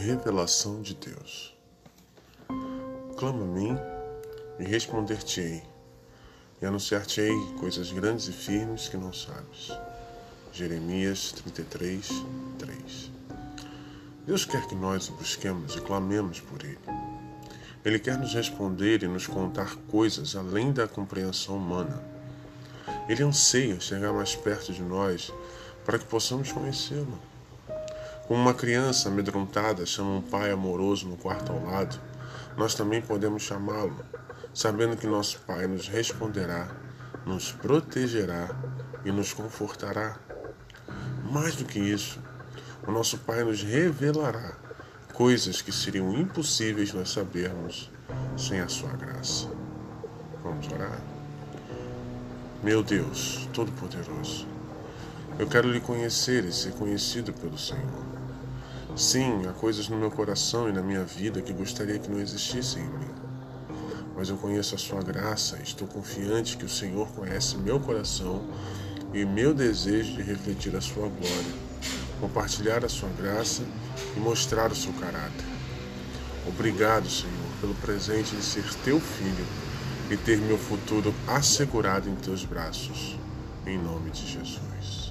revelação de Deus. Clama a mim e responder-te-ei, e anunciar-te-ei coisas grandes e firmes que não sabes. Jeremias 33, 3 Deus quer que nós o busquemos e clamemos por Ele. Ele quer nos responder e nos contar coisas além da compreensão humana. Ele anseia chegar mais perto de nós para que possamos conhecê-lo. Como uma criança amedrontada chama um pai amoroso no quarto ao lado, nós também podemos chamá-lo, sabendo que nosso Pai nos responderá, nos protegerá e nos confortará. Mais do que isso, o nosso Pai nos revelará coisas que seriam impossíveis nós sabermos sem a Sua graça. Vamos orar? Meu Deus Todo-Poderoso, eu quero lhe conhecer e ser conhecido pelo Senhor. Sim, há coisas no meu coração e na minha vida que gostaria que não existissem em mim. Mas eu conheço a Sua graça e estou confiante que o Senhor conhece meu coração e meu desejo de refletir a Sua glória, compartilhar a Sua graça e mostrar o seu caráter. Obrigado, Senhor, pelo presente de ser Teu filho e ter meu futuro assegurado em Teus braços. Em nome de Jesus.